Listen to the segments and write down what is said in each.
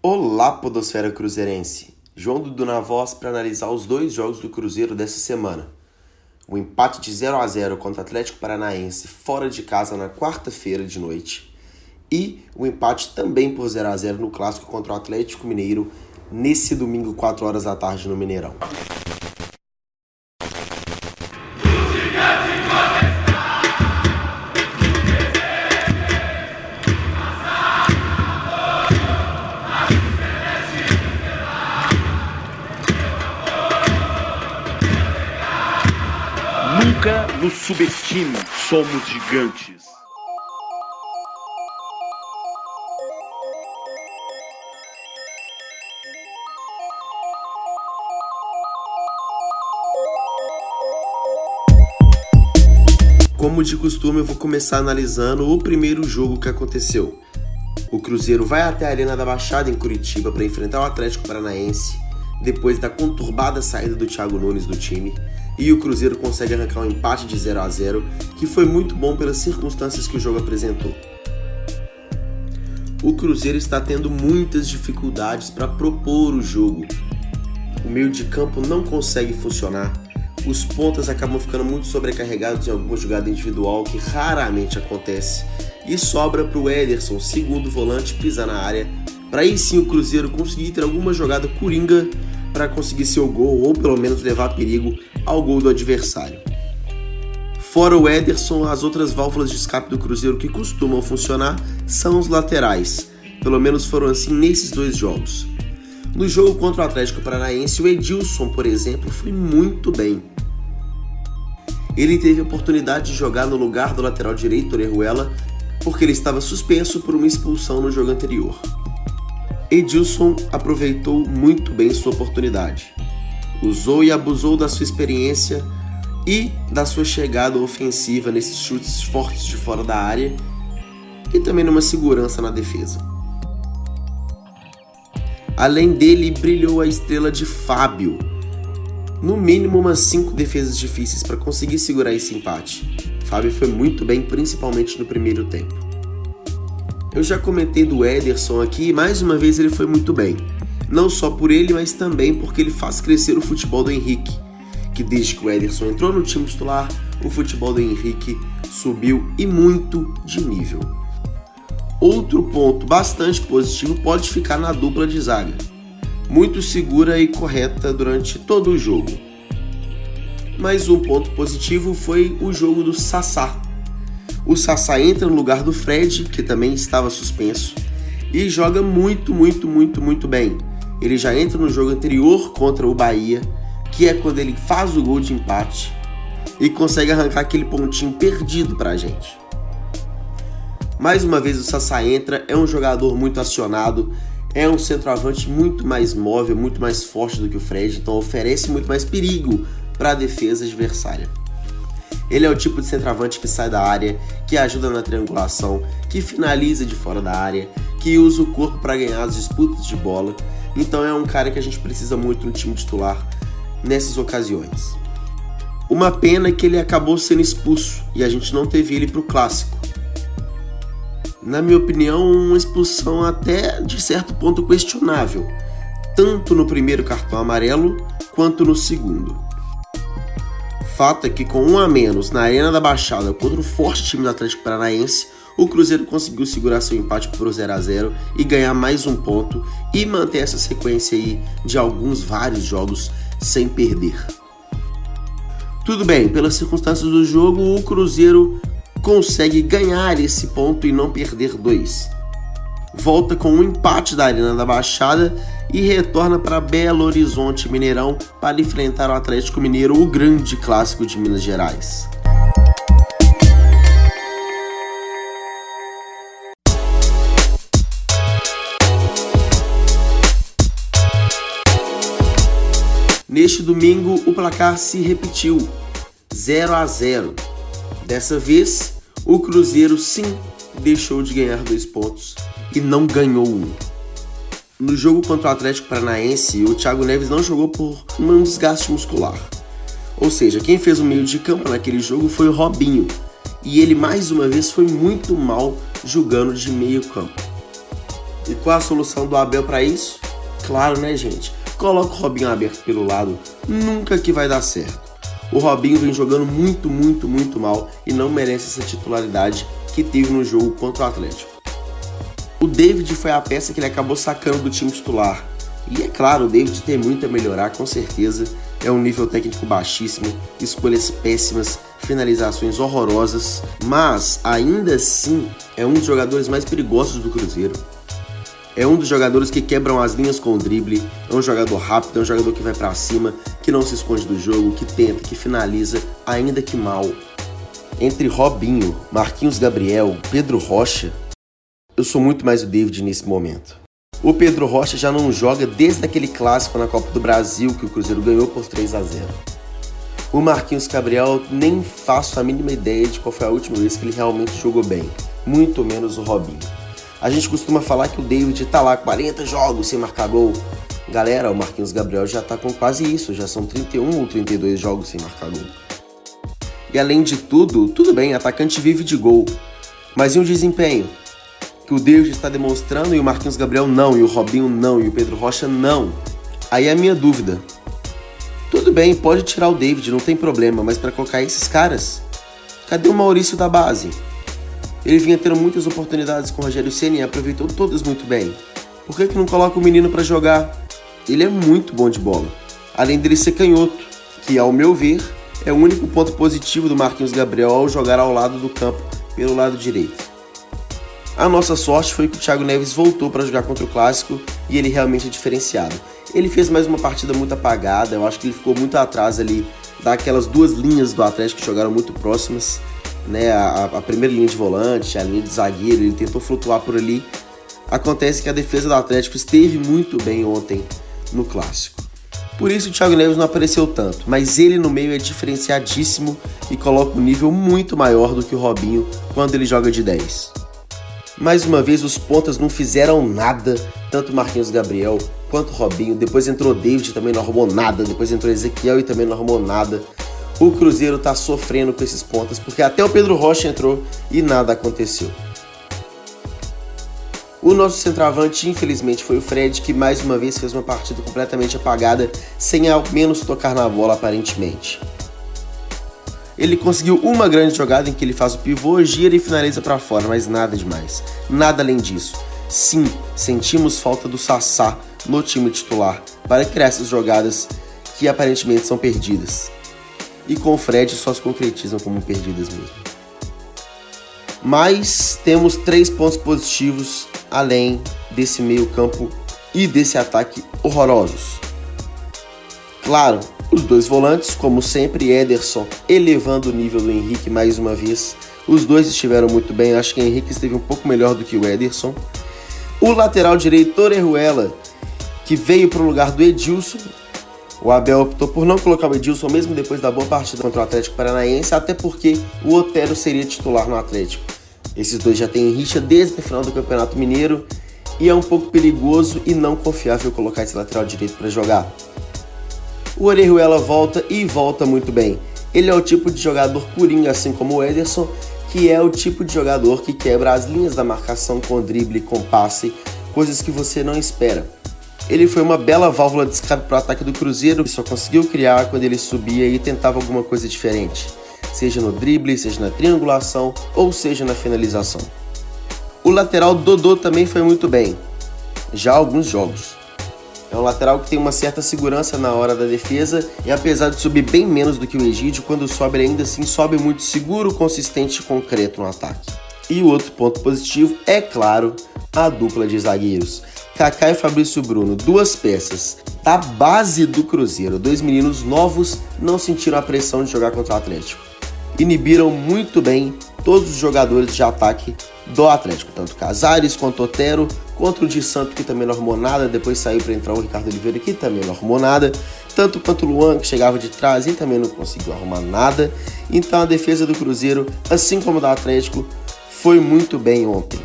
Olá, Podosfera Cruzeirense! João Dudu na voz para analisar os dois jogos do Cruzeiro dessa semana. O empate de 0 a 0 contra o Atlético Paranaense fora de casa na quarta-feira de noite e o empate também por 0 a 0 no clássico contra o Atlético Mineiro nesse domingo 4 horas da tarde no Mineirão. Subestime, somos gigantes. Como de costume, eu vou começar analisando o primeiro jogo que aconteceu. O Cruzeiro vai até a Arena da Baixada em Curitiba para enfrentar o Atlético Paranaense, depois da conturbada saída do Thiago Nunes do time, e o Cruzeiro consegue arrancar um empate de 0 a 0, que foi muito bom pelas circunstâncias que o jogo apresentou. O Cruzeiro está tendo muitas dificuldades para propor o jogo. O meio de campo não consegue funcionar os pontas acabam ficando muito sobrecarregados em alguma jogada individual que raramente acontece e sobra para o Ederson, segundo volante, pisar na área para aí sim o Cruzeiro conseguir ter alguma jogada coringa para conseguir seu gol ou pelo menos levar perigo ao gol do adversário. Fora o Ederson, as outras válvulas de escape do Cruzeiro que costumam funcionar são os laterais. Pelo menos foram assim nesses dois jogos. No jogo contra o Atlético Paranaense, o Edilson, por exemplo, foi muito bem. Ele teve a oportunidade de jogar no lugar do lateral direito Orejuela, porque ele estava suspenso por uma expulsão no jogo anterior. Edilson aproveitou muito bem sua oportunidade. Usou e abusou da sua experiência e da sua chegada ofensiva nesses chutes fortes de fora da área e também numa segurança na defesa. Além dele, brilhou a estrela de Fábio, no mínimo umas 5 defesas difíceis para conseguir segurar esse empate. Fábio foi muito bem, principalmente no primeiro tempo. Eu já comentei do Ederson aqui e mais uma vez ele foi muito bem. Não só por ele, mas também porque ele faz crescer o futebol do Henrique, que desde que o Ederson entrou no time titular, o futebol do Henrique subiu e muito de nível. Outro ponto bastante positivo pode ficar na dupla de zaga muito segura e correta durante todo o jogo. Mas um ponto positivo foi o jogo do Sassá. O Sassá entra no lugar do Fred, que também estava suspenso, e joga muito, muito, muito, muito bem. Ele já entra no jogo anterior contra o Bahia, que é quando ele faz o gol de empate e consegue arrancar aquele pontinho perdido para a gente. Mais uma vez o Sassá entra, é um jogador muito acionado, é um centroavante muito mais móvel, muito mais forte do que o Fred, então oferece muito mais perigo para a defesa adversária. Ele é o tipo de centroavante que sai da área, que ajuda na triangulação, que finaliza de fora da área, que usa o corpo para ganhar as disputas de bola. Então é um cara que a gente precisa muito no time titular nessas ocasiões. Uma pena que ele acabou sendo expulso e a gente não teve ele para o clássico na minha opinião, uma expulsão até de certo ponto questionável, tanto no primeiro cartão amarelo quanto no segundo. Fato é que com um a menos na Arena da Baixada contra o forte time do Atlético Paranaense, o Cruzeiro conseguiu segurar seu empate por 0 a 0 e ganhar mais um ponto e manter essa sequência aí de alguns vários jogos sem perder. Tudo bem, pelas circunstâncias do jogo, o Cruzeiro consegue ganhar esse ponto e não perder dois. Volta com um empate da Arena da Baixada e retorna para Belo Horizonte Mineirão para enfrentar o Atlético Mineiro, o grande clássico de Minas Gerais. Neste domingo, o placar se repetiu, 0 a 0. Dessa vez, o Cruzeiro sim deixou de ganhar dois pontos e não ganhou um. No jogo contra o Atlético Paranaense, o Thiago Neves não jogou por um desgaste muscular. Ou seja, quem fez o meio de campo naquele jogo foi o Robinho, e ele mais uma vez foi muito mal jogando de meio campo. E qual a solução do Abel para isso? Claro, né, gente? Coloca o Robinho aberto pelo lado, nunca que vai dar certo. O Robinho vem jogando muito, muito, muito mal e não merece essa titularidade que teve no jogo contra o Atlético. O David foi a peça que ele acabou sacando do time titular. E é claro, o David tem muito a melhorar, com certeza. É um nível técnico baixíssimo, escolhas péssimas, finalizações horrorosas, mas ainda assim é um dos jogadores mais perigosos do Cruzeiro. É um dos jogadores que quebram as linhas com o drible, é um jogador rápido, é um jogador que vai para cima, que não se esconde do jogo, que tenta, que finaliza, ainda que mal. Entre Robinho, Marquinhos Gabriel, Pedro Rocha, eu sou muito mais o David nesse momento. O Pedro Rocha já não joga desde aquele clássico na Copa do Brasil que o Cruzeiro ganhou por 3 a 0. O Marquinhos Gabriel nem faço a mínima ideia de qual foi a última vez que ele realmente jogou bem, muito menos o Robinho. A gente costuma falar que o David tá lá 40 jogos sem marcar gol. Galera, o Marquinhos Gabriel já tá com quase isso, já são 31 ou 32 jogos sem marcar gol. E além de tudo, tudo bem, atacante vive de gol. Mas e o desempenho? Que o David está demonstrando e o Marquinhos Gabriel não, e o Robinho não, e o Pedro Rocha não. Aí é a minha dúvida. Tudo bem, pode tirar o David, não tem problema, mas para colocar esses caras, cadê o Maurício da base? Ele vinha tendo muitas oportunidades com o Rogério Ceni e aproveitou todas muito bem. Por que, que não coloca o menino para jogar? Ele é muito bom de bola. Além dele ser canhoto, que ao meu ver é o único ponto positivo do Marquinhos Gabriel ao jogar ao lado do campo, pelo lado direito. A nossa sorte foi que o Thiago Neves voltou para jogar contra o Clássico e ele realmente é diferenciado. Ele fez mais uma partida muito apagada, eu acho que ele ficou muito atrás ali daquelas duas linhas do Atlético que jogaram muito próximas né, a, a, primeira linha de volante, a linha de zagueiro, ele tentou flutuar por ali. Acontece que a defesa do Atlético esteve muito bem ontem no clássico. Por isso o Thiago Neves não apareceu tanto, mas ele no meio é diferenciadíssimo e coloca um nível muito maior do que o Robinho quando ele joga de 10. Mais uma vez os pontas não fizeram nada, tanto Marquinhos Gabriel quanto Robinho. Depois entrou David também não arrumou nada, depois entrou Ezequiel e também não arrumou nada o Cruzeiro está sofrendo com esses pontas, porque até o Pedro Rocha entrou e nada aconteceu. O nosso centroavante, infelizmente, foi o Fred, que mais uma vez fez uma partida completamente apagada, sem ao menos tocar na bola aparentemente. Ele conseguiu uma grande jogada em que ele faz o pivô, gira e finaliza para fora, mas nada demais. Nada além disso. Sim, sentimos falta do Sassá no time titular para criar essas jogadas que aparentemente são perdidas e com Fred só se concretizam como perdidas mesmo. Mas temos três pontos positivos além desse meio-campo e desse ataque horrorosos. Claro, os dois volantes, como sempre, Ederson elevando o nível do Henrique mais uma vez. Os dois estiveram muito bem, acho que o Henrique esteve um pouco melhor do que o Ederson. O lateral direito, Torejuela, que veio para o lugar do Edilson, o Abel optou por não colocar o Edilson mesmo depois da boa partida contra o Atlético Paranaense, até porque o Otero seria titular no Atlético. Esses dois já têm rixa desde o final do Campeonato Mineiro e é um pouco perigoso e não confiável colocar esse lateral direito para jogar. O Orejuela volta e volta muito bem. Ele é o tipo de jogador coringa, assim como o Ederson, que é o tipo de jogador que quebra as linhas da marcação com drible, com passe, coisas que você não espera. Ele foi uma bela válvula de escape para o ataque do Cruzeiro, que só conseguiu criar quando ele subia e tentava alguma coisa diferente, seja no drible, seja na triangulação ou seja na finalização. O lateral Dodô também foi muito bem, já há alguns jogos. É um lateral que tem uma certa segurança na hora da defesa e apesar de subir bem menos do que o Egídio, quando sobe ainda assim sobe muito seguro, consistente e concreto no ataque. E o outro ponto positivo é, claro, a dupla de zagueiros. Kaká e Fabrício Bruno, duas peças da base do Cruzeiro, dois meninos novos, não sentiram a pressão de jogar contra o Atlético. Inibiram muito bem todos os jogadores de ataque do Atlético, tanto Casares quanto Otero, contra o de Santo, que também não arrumou nada, depois saiu para entrar o Ricardo Oliveira, que também não arrumou nada, tanto quanto o Luan, que chegava de trás e também não conseguiu arrumar nada. Então a defesa do Cruzeiro, assim como da Atlético, foi muito bem ontem.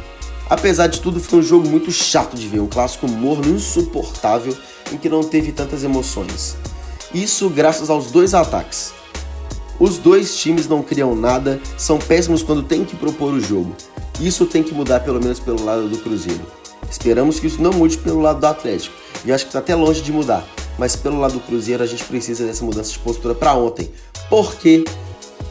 Apesar de tudo, foi um jogo muito chato de ver, um clássico morno, insuportável, em que não teve tantas emoções. Isso graças aos dois ataques. Os dois times não criam nada, são péssimos quando tem que propor o jogo. Isso tem que mudar pelo menos pelo lado do Cruzeiro. Esperamos que isso não mude pelo lado do Atlético, e acho que está até longe de mudar. Mas pelo lado do Cruzeiro a gente precisa dessa mudança de postura para ontem, porque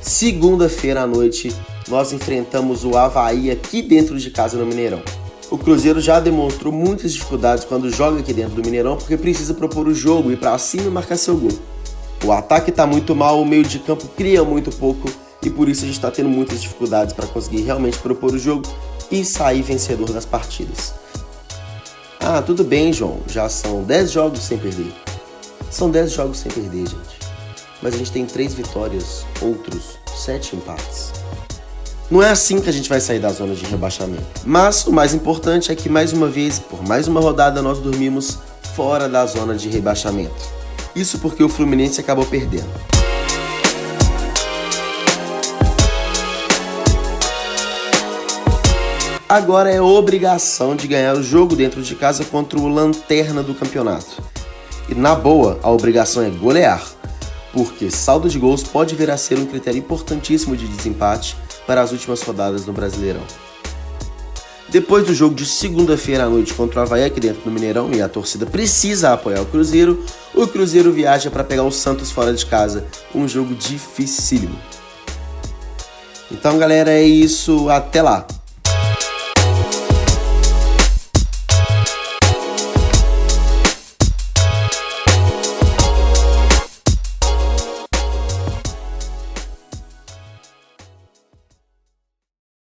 segunda-feira à noite nós enfrentamos o Havaí aqui dentro de casa no Mineirão. O Cruzeiro já demonstrou muitas dificuldades quando joga aqui dentro do Mineirão porque precisa propor o jogo, ir para cima e marcar seu gol. O ataque está muito mal, o meio de campo cria muito pouco e por isso a gente está tendo muitas dificuldades para conseguir realmente propor o jogo e sair vencedor das partidas. Ah, tudo bem, João, já são 10 jogos sem perder. São 10 jogos sem perder, gente. Mas a gente tem 3 vitórias, outros 7 empates. Não é assim que a gente vai sair da zona de rebaixamento. Mas o mais importante é que mais uma vez, por mais uma rodada, nós dormimos fora da zona de rebaixamento. Isso porque o Fluminense acabou perdendo. Agora é obrigação de ganhar o jogo dentro de casa contra o lanterna do campeonato. E na boa, a obrigação é golear, porque saldo de gols pode vir a ser um critério importantíssimo de desempate para as últimas rodadas no Brasileirão. Depois do jogo de segunda-feira à noite contra o Havaí aqui dentro do Mineirão e a torcida precisa apoiar o Cruzeiro, o Cruzeiro viaja para pegar o Santos fora de casa, um jogo dificílimo. Então, galera, é isso, até lá.